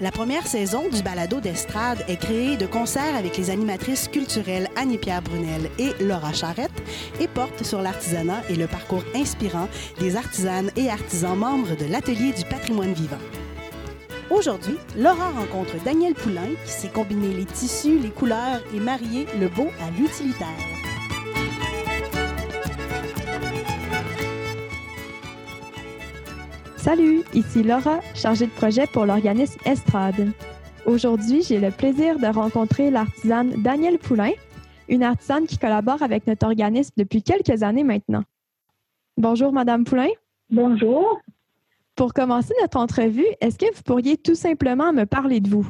La première saison du balado d'estrade est créée de concert avec les animatrices culturelles Annie-Pierre Brunel et Laura Charrette et porte sur l'artisanat et le parcours inspirant des artisanes et artisans membres de l'Atelier du patrimoine vivant. Aujourd'hui, Laura rencontre Daniel Poulain qui sait combiner les tissus, les couleurs et marier le beau à l'utilitaire. Salut, ici Laura, chargée de projet pour l'organisme Estrade. Aujourd'hui, j'ai le plaisir de rencontrer l'artisane Danielle Poulain, une artisane qui collabore avec notre organisme depuis quelques années maintenant. Bonjour, Madame Poulain. Bonjour. Pour commencer notre entrevue, est-ce que vous pourriez tout simplement me parler de vous?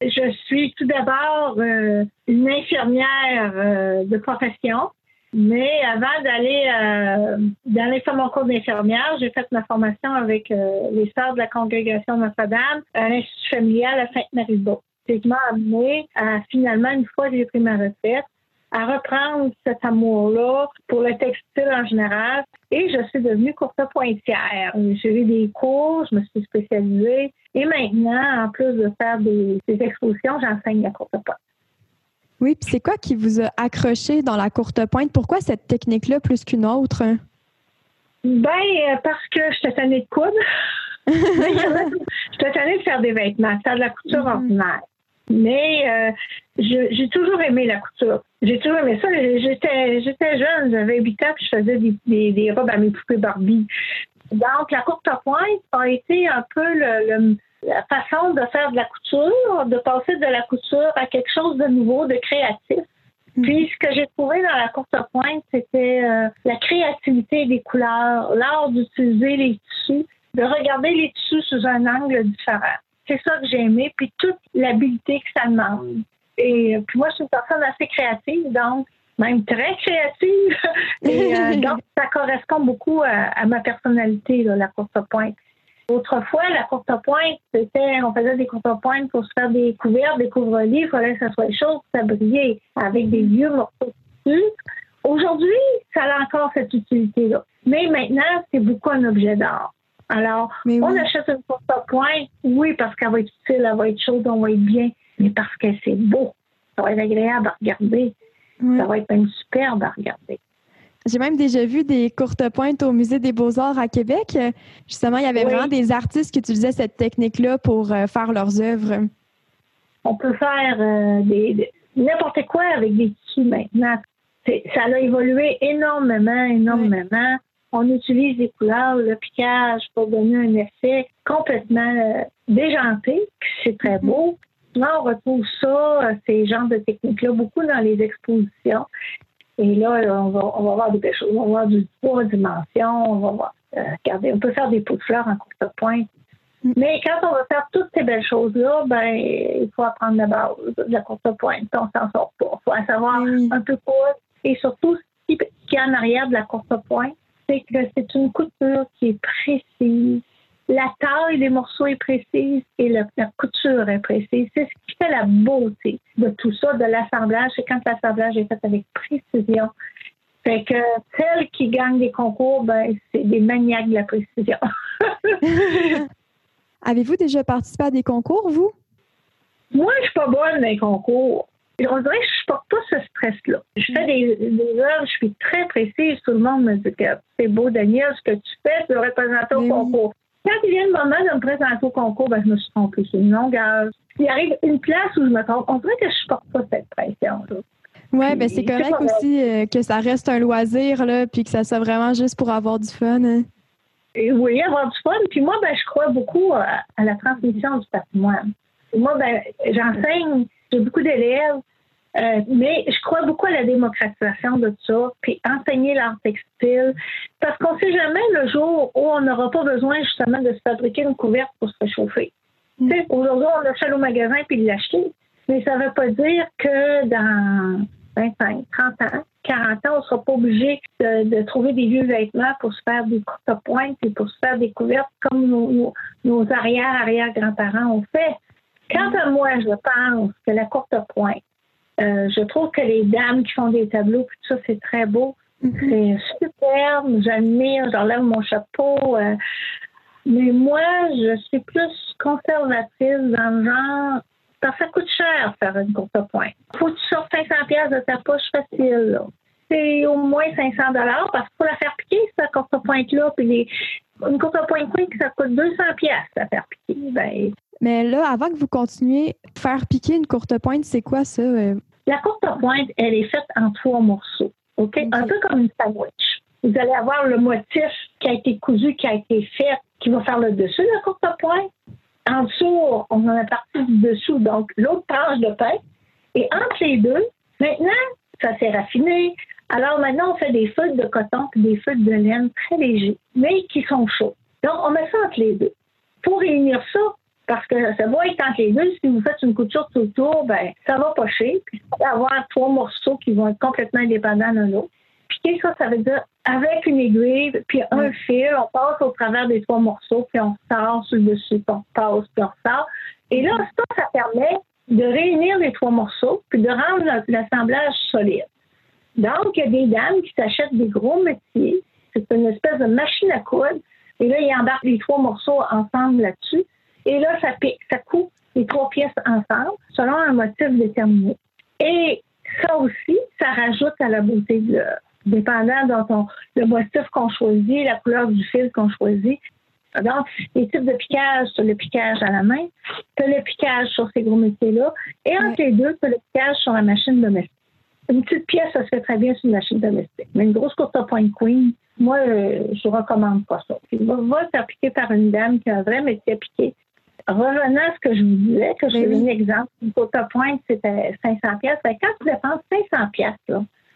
Je suis tout d'abord euh, une infirmière euh, de profession. Mais avant d'aller euh, mon cours d'infirmière, j'ai fait ma formation avec euh, les sœurs de la congrégation Notre-Dame à l'Institut familial à Sainte-Marie-de-Beau. C'est qui m'a amené à finalement, une fois que j'ai pris ma retraite, à reprendre cet amour-là pour le textile en général. Et je suis devenue courte pointière. J'ai eu des cours, je me suis spécialisée. Et maintenant, en plus de faire des, expositions, j'enseigne la courte pointe. Oui, puis c'est quoi qui vous a accroché dans la courte pointe? Pourquoi cette technique-là plus qu'une autre? Ben, euh, parce que j'étais tannée de coudre. j'étais tannée de faire des vêtements, faire de la couture mm-hmm. ordinaire. Mais euh, j'ai toujours aimé la couture. J'ai toujours aimé ça. J'étais, jeune, j'avais 8 ans, puis je faisais des, des, robes à mes poupées Barbie. Donc, la courte pointe a été un peu le la façon de faire de la couture, de passer de la couture à quelque chose de nouveau, de créatif. Mm. Puis ce que j'ai trouvé dans la courte pointe, c'était euh, la créativité des couleurs, l'art d'utiliser les tissus, de regarder les tissus sous un angle différent. C'est ça que j'ai aimé, puis toute l'habileté que ça demande. Et euh, puis moi, je suis une personne assez créative, donc même très créative. Et euh, donc, ça correspond beaucoup à, ma personnalité, la courte pointe. Autrefois, la courte pointe, c'était, on faisait des courtes pointes pour se faire des couverts, des couvre-lits. Il fallait que ça soit chaud, que ça brillait avec des vieux morceaux de Aujourd'hui, ça a encore cette utilité-là. Mais maintenant, c'est beaucoup un objet d'art. Alors, on achète une courte pointe, oui, parce qu'elle va être utile, elle va être chaude, on va être bien, mais parce que c'est beau. Ça va être agréable à regarder. Ça va être même superbe à regarder. J'ai même déjà vu des courtes pointes au Musée des Beaux-Arts à Québec. Justement, il y avait vraiment des artistes qui utilisaient cette technique-là pour euh, faire leurs œuvres. On peut faire euh, des, n'importe quoi avec des tissus maintenant. Ça a évolué énormément, énormément. On utilise des couleurs, le piquage pour donner un effet complètement euh, déjanté, c'est très mhm. beau. Là, on retrouve ça, ces genres de techniques-là, beaucoup dans les expositions. Et là, on va, on va voir des belles choses. On va voir du trois dimensions. On va voir, euh, regardez, on peut faire des pots de fleurs en courte pointe. Mm. Mais quand on va faire toutes ces belles choses-là, ben, il faut apprendre la base de la courte pointe. On s'en sort pas. Il faut savoir un peu quoi. Et surtout, ce qui est en arrière de la courte pointe, c'est que c'est une couture qui est précise, la taille des morceaux est précise et la, couture est précise. C'est ce qui fait la beauté de tout ça, de l'assemblage. C'est quand l'assemblage est fait avec précision. Fait que celles qui gagnent des concours, ben, c'est des maniaques de la précision. Avez-vous déjà participé à des concours, vous? Moi, je suis pas bonne dans les concours. On dirait que je ne porte pas ce stress-là. Je fais des, des, œuvres, je suis très précise. Tout le monde me dit que c'est beau, Daniel, ce que tu fais, de représenter au concours. Quand il vient le moment de me présenter au concours, ben, je me suis trompée sur une longueur. Il arrive une place où je me trompe. On dirait que je porte pas cette pression-là. Oui, ben c'est correct aussi euh, que ça reste un loisir, là, puis que ça soit vraiment juste pour avoir du fun. Hein. oui, avoir du fun. Puis moi, ben, je crois beaucoup à, à la transmission du patrimoine. Moi, ben, j'enseigne, j'ai beaucoup d'élèves. Euh, mais je crois beaucoup à la démocratisation de ça, puis enseigner l'art textile, parce qu'on ne sait jamais le jour où on n'aura pas besoin justement de se fabriquer une couverte pour se réchauffer. Mm. Aujourd'hui, on l'achète au magasin puis l'acheter. Mais ça ne veut pas dire que dans 25, 30 ans, 40 ans, on ne sera pas obligé de, trouver des vieux vêtements pour se faire des courtes pointes et pour se faire des couvertes comme nos, nos arrière-arrière-grands-parents ont fait. Quant à moi, je pense que la courte pointe, euh, je trouve que les dames qui font des tableaux, tout ça, c'est très beau. Mm-hmm. C'est superbe, j'admire, j'enlève mon chapeau. Euh, mais moi, je suis plus conservatrice dans le genre, parce que ça coûte cher faire une courte pointe. Faut que tu sortes 500 pièces de ta poche facile. C'est au moins 500 dollars parce qu'il faut la faire piquer, cette courte pointe-là. Puis une courte pointe ça coûte 200 pièces à faire piquer. Ben, mais là, avant que vous continuiez, faire piquer une courte pointe, c'est quoi ça? Euh? La courte pointe, elle est faite en trois morceaux. OK? Un peu comme une sandwich. Vous allez avoir le motif qui a été cousu, qui a été fait, qui va faire le dessus de la courte pointe. En dessous, on en a parti du dessous, donc l'autre tranche de pain. Et entre les deux, maintenant, ça s'est raffiné. Alors maintenant, on fait des feuilles de coton et des feuilles de laine très légers, mais qui sont chauds. Donc, on met ça entre les deux. Pour réunir ça, parce que ça va être entre les deux. Si vous faites une couture tout autour, ben, ça va pocher. Puis, vous allez avoir trois morceaux qui vont être complètement indépendants l'un de l'autre. Puis, ça, ça veut dire avec une aiguille, puis un fil, on passe au travers des trois morceaux, puis on sort sur le dessus, puis on passe, puis on sort. Et là, ça, ça permet de réunir les trois morceaux, puis de rendre l'assemblage solide. Donc, il y a des dames qui s'achètent des gros métiers. C'est une espèce de machine à coudre. Et là, ils embarquent les trois morceaux ensemble là-dessus. Et là, ça, ça coupe les trois pièces ensemble selon un motif déterminé. Et ça aussi, ça rajoute à la beauté de l'œuvre. Dépendant de le motif qu'on choisit, la couleur du fil qu'on choisit. Donc, les types de piquage, sur le piquage à la main, tu le piquage sur ces gros métiers-là, et entre les deux, tu le piquage sur la machine domestique. Une petite pièce, ça se fait très bien sur une machine domestique. Mais une grosse courte point queen, moi, euh, je recommande pas ça. Puis, va, va s'appliquer par une dame qui a un vrai métier à piquer revenant à ce que je vous disais, que je vais un exemple, une courte pointe, c'était 500 pièces. Ben, quand tu dépenses 500 pièces,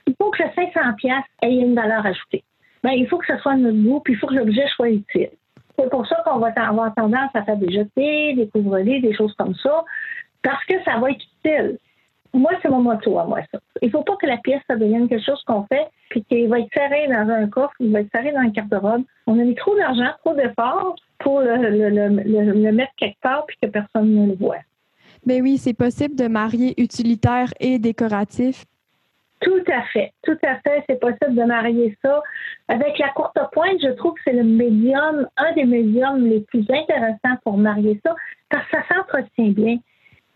il faut que le 500 pièces ait une valeur ajoutée. Ben, il faut que ce soit de notre goût, puis il faut que l'objet soit utile. C'est pour ça qu'on va avoir tendance à faire des jetés, des couvre des choses comme ça, parce que ça va être utile. Moi, c'est mon motto à moi, ça. Il ne faut pas que la pièce, ça devienne quelque chose qu'on fait, puis qu'il va être serré dans un coffre, il va être serré dans une carte de robe. On a mis trop d'argent, trop d'efforts pour le, mettre quelque part, puis que personne ne le voit. Mais ben oui, c'est possible de marier utilitaire et décoratif. Tout à fait, tout à fait, c'est possible de marier ça. Avec la courte pointe, je trouve que c'est le médium, un des médiums les plus intéressants pour marier ça, parce que ça s'entretient bien.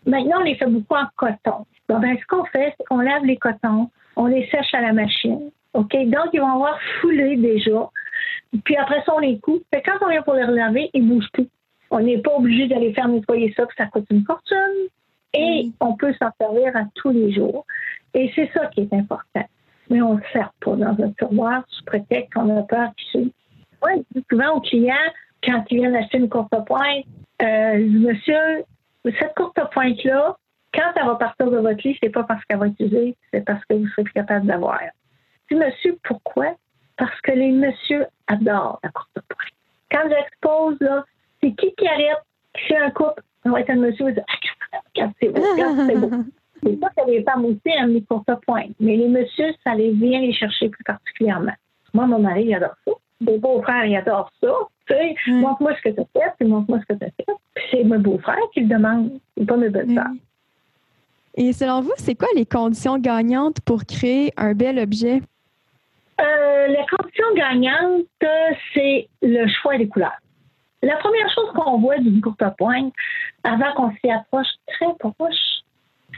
Maintenant, on les fait beaucoup en coton. Ben, ce qu'on fait, c'est qu'on lave les cotons, on les sèche à la machine. OK? Donc, ils vont avoir foulé déjà. Puis après ça, on les coupe. Fait quand on vient pour les relaver, ils ne bougent plus. On n'est pas obligé d'aller faire nettoyer ça, que ça coûte une fortune. Et on peut s'en servir à tous les jours. Et c'est ça qui est important. Mais on ne le sert pas dans un tiroir sous prétexte qu'on a peur qu'il Moi, je dis souvent aux clients, quand ils viennent acheter une courte pointe, euh, monsieur, cette courte pointe-là, quand elle va partir de votre lit, c'est pas parce qu'elle va être usée, c'est parce que vous serez capable d'avoir. Dis, monsieur, pourquoi? Parce que les messieurs adorent la courte pointe. Quand j'expose, là, c'est qui qui arrête, qui fait un couple, on va être un monsieur, va dire, ah, regarde, c'est beau, regarde, c'est beau. C'est pas que les femmes aussi aiment les courtes pointes, mais les messieurs, ça les vient les chercher plus particulièrement. Moi, mon mari, il adore ça. Mes beaux-frères, ils adorent ça. Tu sais, montre-moi ce que tu as fait, puis montre-moi ce que tu as fait. Puis c'est mes beaux-frères qui le demandent, et pas mes belles-sœurs. Et selon vous, c'est quoi les conditions gagnantes pour créer un bel objet? Euh, les conditions gagnantes, c'est le choix des couleurs. La première chose qu'on voit d'une courte pointe, avant qu'on s'y approche très proche,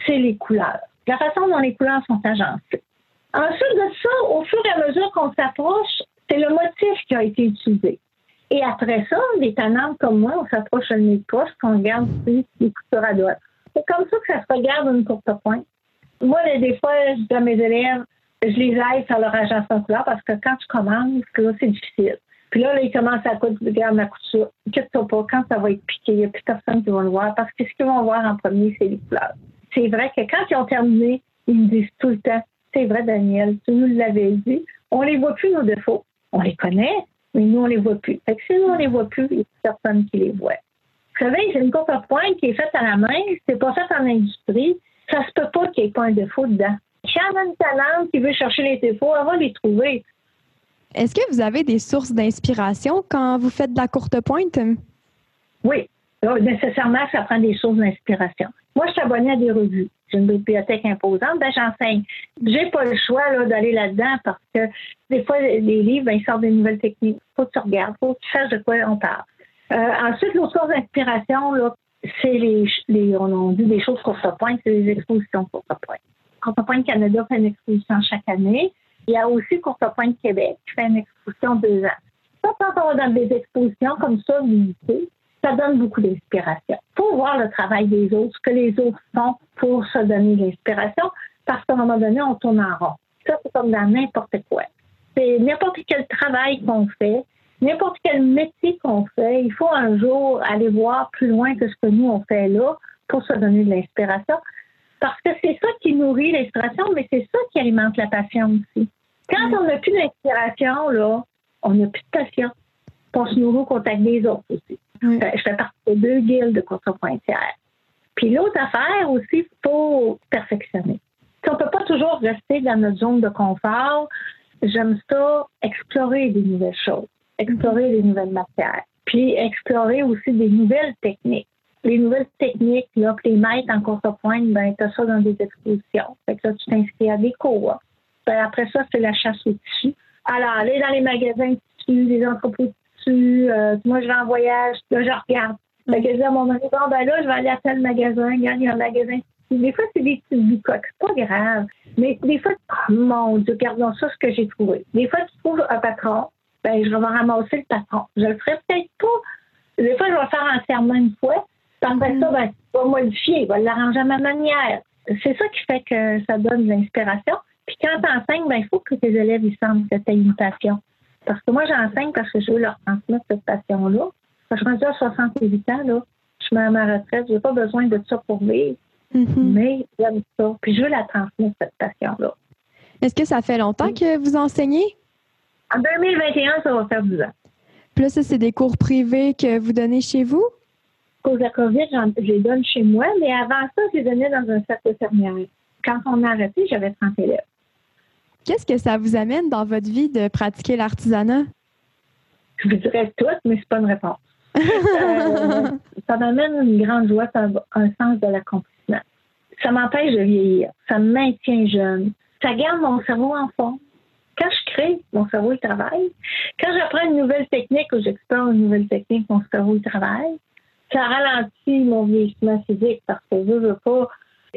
c'est les couleurs. La façon dont les couleurs sont agencées. Ensuite de ça, au fur et à mesure qu'on s'approche, c'est le motif qui a été utilisé. Et après ça, des tannantes comme moi, on s'approche de nez poche, qu'on regarde les coutures à droite. C'est comme ça que ça se regarde une courte pointe. Moi, des fois, je dis à mes élèves, je les aide sur leur agencement couleur parce que quand tu commences, là, c'est difficile. Puis là, là, ils commencent à coudre, regarde ma couture? Inquiète-toi pas, quand ça va être piqué, il n'y a plus personne qui va le voir parce que ce qu'ils vont voir en premier, c'est les couleurs. C'est vrai que quand ils ont terminé, ils me disent tout le temps, c'est vrai, Daniel, tu nous l'avais dit, on les voit plus, nos défauts. On les connaît, mais nous, on les voit plus. Fait que si nous, on les voit plus, il n'y a personne qui les voit. Vous savez, c'est une courte pointe qui est faite à la main, c'est pas fait en industrie, Ça se peut pas qu'il n'y ait pas un défaut dedans. Une talente qui veut chercher les défauts, elle va les trouver. Est-ce que vous avez des sources d'inspiration quand vous faites de la courte pointe? Oui. nécessairement, ça prend des sources d'inspiration. Moi, je suis abonnée à des revues. J'ai une bibliothèque imposante, ben j'enseigne. J'ai pas le choix d'aller là-dedans parce que des fois, les livres, ben, ils sortent des nouvelles techniques. Faut que tu regardes, faut que tu saches de quoi on parle. Euh, ensuite, l'autre source d'inspiration, c'est les, les, on a dit des choses courte pointe, c'est les expositions courte pointe. Courte pointe Canada fait une exposition chaque année. Il y a aussi Courte Pointe Québec qui fait une exposition deux ans. Ça, quand on va dans des expositions comme ça, ça donne beaucoup d'inspiration. Il faut voir le travail des autres, ce que les autres font pour se donner de l'inspiration, parce qu'à un moment donné, on tourne en rond. Ça, c'est comme dans n'importe quoi. C'est n'importe quel travail qu'on fait, n'importe quel métier qu'on fait, il faut un jour aller voir plus loin que ce que nous, on fait là pour se donner de l'inspiration. Parce que c'est ça qui nourrit l'inspiration, mais c'est ça qui alimente la passion aussi. Quand on n'a plus d'inspiration, là, on n'a plus de passion. On se nourrit au contact des autres aussi. Je fais partie de deux guildes de contrepointières. Puis l'autre affaire aussi, il faut perfectionner. on ne peut pas toujours rester dans notre zone de confort. J'aime ça, explorer des nouvelles choses, explorer des nouvelles matières, puis explorer aussi des nouvelles techniques. Les nouvelles techniques, là, que les maîtres en contrepointe, ben, tu as ça dans des expositions. Fait que là, tu t'inscris à des cours. Ben, après ça, c'est la chasse au tissu. Alors, aller dans les magasins de les entrepôts de Euh, moi, je vais en voyage, là, je regarde. Fait que je dis à mon mari, bon, ben là, je vais aller à tel magasin, il y a un magasin des fois, c'est des petites bicoques, c'est pas grave. Mais des fois, oh mon Dieu, regardons ça, ce que j'ai trouvé. Des fois, tu trouves un patron, ben, je vais ramasser le patron. Je le ferai peut-être pas. Des fois, je vais faire un serment une fois. Puis après mm. ça, ben, vas modifier, je vais l'arranger à ma manière. C'est ça qui fait que ça donne de l'inspiration. Puis quand tu enseignes, ben, il faut que tes élèves ils sentent que tu as une passion. Parce que moi, j'enseigne parce que je veux leur transmettre cette passion-là. Quand je suis à 68 ans, là, je mets à ma retraite, j'ai pas besoin de ça pour vivre. Mm-hmm. Mais j'aime ça. Puis je veux la transmettre, cette passion-là. Est-ce que ça fait longtemps que vous enseignez? En 2021, ça va faire 10 ans. Puis là, ça, c'est des cours privés que vous donnez chez vous? À cause de la COVID, je les donne chez moi, mais avant ça, je les donnais dans un cercle fermier. Quand on a arrêté, j'avais 30 élèves. Qu'est-ce que ça vous amène dans votre vie de pratiquer l'artisanat? Je vous dirais tout, mais c'est pas une réponse. Euh, ça m'amène une grande joie, un, un sens de l'accomplissement. Ça m'empêche de vieillir. Ça me maintient jeune. Ça garde mon cerveau en forme. Quand je crée, mon cerveau il travaille. Quand j'apprends une nouvelle technique ou j'explore une nouvelle technique, mon cerveau il travaille. Ça ralentit mon vieillissement physique parce que je veux pas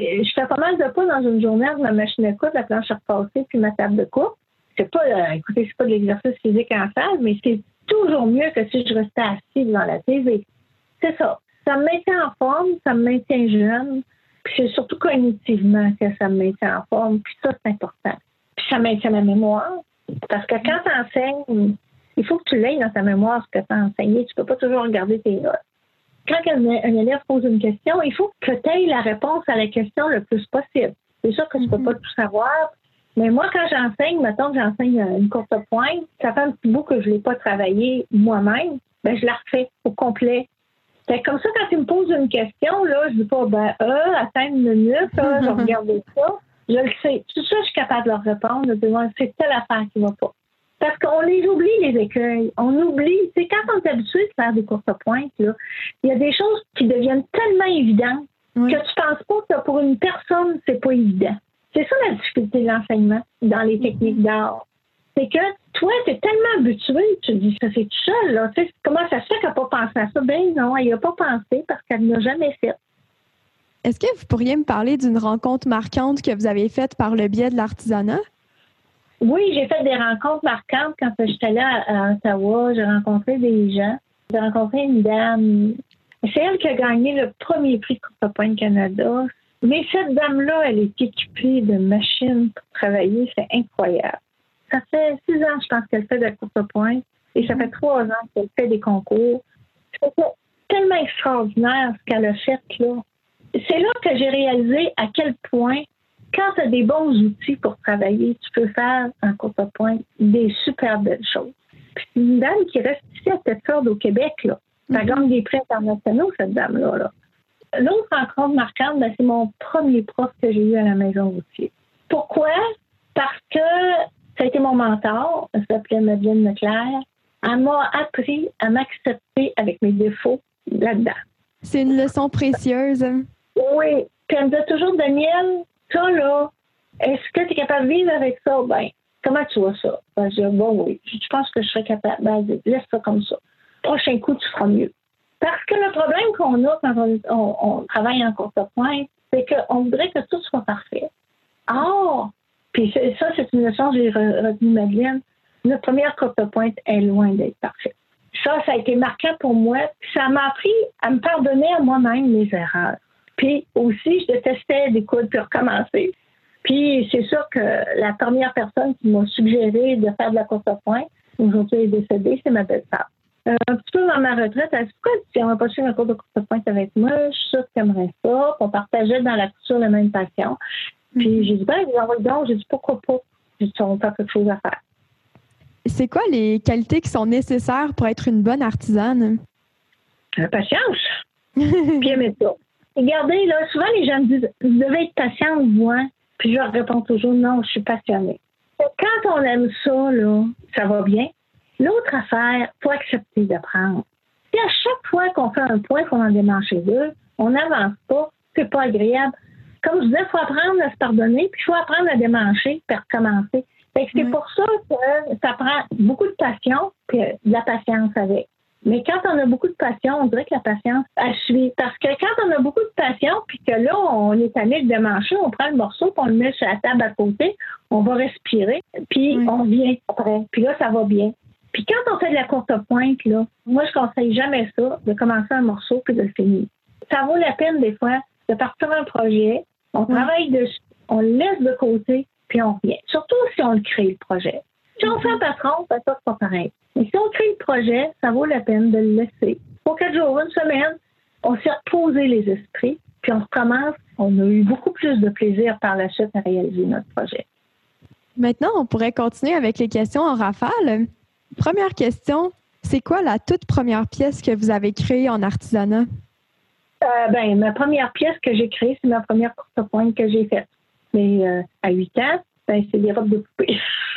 je fais pas mal de pas dans une journée avec ma machine à coudre, la planche à repasser, puis ma table de coupe. C'est pas, euh, écoutez, c'est pas de l'exercice physique en salle, mais c'est toujours mieux que si je restais assise devant la TV. C'est ça. Ça me maintient en forme, ça me maintient jeune, puis c'est surtout cognitivement que ça me maintient en forme, puis ça, c'est important. Puis ça maintient ma mémoire, parce que quand tu enseignes, il faut que tu l'aies dans ta mémoire ce que tu as enseigné. Tu peux pas toujours regarder tes notes quand un, élève pose une question, il faut que tu aies la réponse à la question le plus possible. C'est sûr que tu ne peux mhm. pas tout savoir, mais moi, quand j'enseigne, mettons que j'enseigne une courte pointe, ça fait un petit bout que je ne l'ai pas travaillé moi-même, ben, je la refais au complet. C'est comme ça, quand tu me poses une question, là, je ne dis pas, ben, euh, attends une minute, je vais regarder ça. Je le sais. Tout ça, je suis capable de leur répondre, de c'est telle affaire qui ne va pas. Parce qu'on les oublie, les écueils. On oublie. C'est quand on est habitué de faire des courtes pointes, là, il y a des choses qui deviennent tellement évidentes que tu penses pas que pour une personne, c'est pas évident. C'est ça la difficulté de l'enseignement dans les techniques d'art. C'est que toi, tu es tellement habitué, tu te dis, ça c'est tout seul. Là. comment ça se fait qu'elle n'a pas pensé à ça? Ben non, elle n'a pas pensé parce qu'elle n'a jamais fait. Est-ce que vous pourriez me parler d'une rencontre marquante que vous avez faite par le biais de l'artisanat? Oui, j'ai fait des rencontres marquantes quand j'étais là à Ottawa. J'ai rencontré des gens. J'ai rencontré une dame. C'est elle qui a gagné le premier prix de Point Canada. Mais cette dame-là, elle est équipée de machines pour travailler. C'est incroyable. Ça fait six ans, je pense, qu'elle fait de la courte pointe. Et ça fait trois ans qu'elle fait des concours. C'est tellement extraordinaire ce qu'elle a fait là. C'est là que j'ai réalisé à quel point quand tu as des bons outils pour travailler, tu peux faire en contrepoint des super belles choses. Puis une dame qui reste ici à Thetford au Québec, là. Ça mm-hmm. gagne des prix internationaux, cette dame-là. Là. L'autre rencontre marquante, ben, c'est mon premier prof que j'ai eu à la maison aussi. Pourquoi? Parce que ça a été mon mentor, elle s'appelait Madeleine Leclerc. Elle m'a appris à m'accepter avec mes défauts là-dedans. C'est une leçon précieuse. Oui. Puis elle me dit toujours, Daniel, ça là, est-ce que tu es capable de vivre avec ça? Ben, comment tu vois ça? Ben, je dis, bon, oui, je pense que je serais capable. Ben, laisse ça comme ça. Prochain coup, tu feras mieux. Parce que le problème qu'on a quand on, travaille en courte pointe, c'est qu'on voudrait que tout soit parfait. Or, puis ça, c'est une leçon que j'ai retenue, Madeleine, notre première courte pointe est loin d'être parfaite. Ça, ça a été marquant pour moi. Ça m'a appris à me pardonner à moi-même mes erreurs. Puis aussi, je détestais des coups puis recommencer. Puis c'est sûr que la première personne qui m'a suggéré de faire de la courte pointe, aujourd'hui elle est décédée, c'est ma belle-sœur. Euh, un petit peu dans ma retraite, elle dit Pourquoi tu n'aimerais pas suivre un cours de courte pointe avec moi Je suis sûre que tu aimerais ça. On partageait dans la couture la même passion. Puis mm-hmm. j'ai dit Ben, envoyé donc. J'ai dit Pourquoi pas? J'ai dit On a quelque chose à faire. C'est quoi les qualités qui sont nécessaires pour être une bonne artisane? La patience. Puis aimer ça. Regardez, là, souvent les gens me disent Vous devez être patiente, moi. Puis je leur réponds toujours Non, je suis passionnée. Quand on aime ça, là, ça va bien. L'autre affaire, il faut accepter d'apprendre. Si à chaque fois qu'on fait un point, il faut en démarcher deux, on n'avance pas, c'est pas agréable. Comme je disais, il faut apprendre à se pardonner, puis il faut apprendre à démancher, puis à recommencer. c'est pour ça que ça prend beaucoup de passion, puis de la patience avec. Mais quand on a beaucoup de passion, on dirait que la patience, suit. Parce que quand on a beaucoup de passion, puis que là, on est allé de démancher, on prend le morceau, puis on le met sur la table à côté, on va respirer, puis on vient après. Puis là, ça va bien. Puis quand on fait de la courte pointe, là, moi, je conseille jamais ça, de commencer un morceau puis de le finir. Ça vaut la peine, des fois, de partir un projet, on travaille dessus, on le laisse de côté, puis on revient. Surtout si on le crée, le projet. Si on fait un patron, ça c'est pas pareil. Mais si on crée le projet, ça vaut la peine de le laisser. Pour quatre jours, une semaine, on s'est reposé les esprits, puis on recommence. On a eu beaucoup plus de plaisir par la suite à réaliser notre projet. Maintenant, on pourrait continuer avec les questions en rafale. Première question, c'est quoi la toute première pièce que vous avez créée en artisanat? Euh, ben, ma première pièce que j'ai créée, c'est ma première courte pointe que j'ai faite. Mais euh, à 8 ans, ben, c'est des robes de poupée.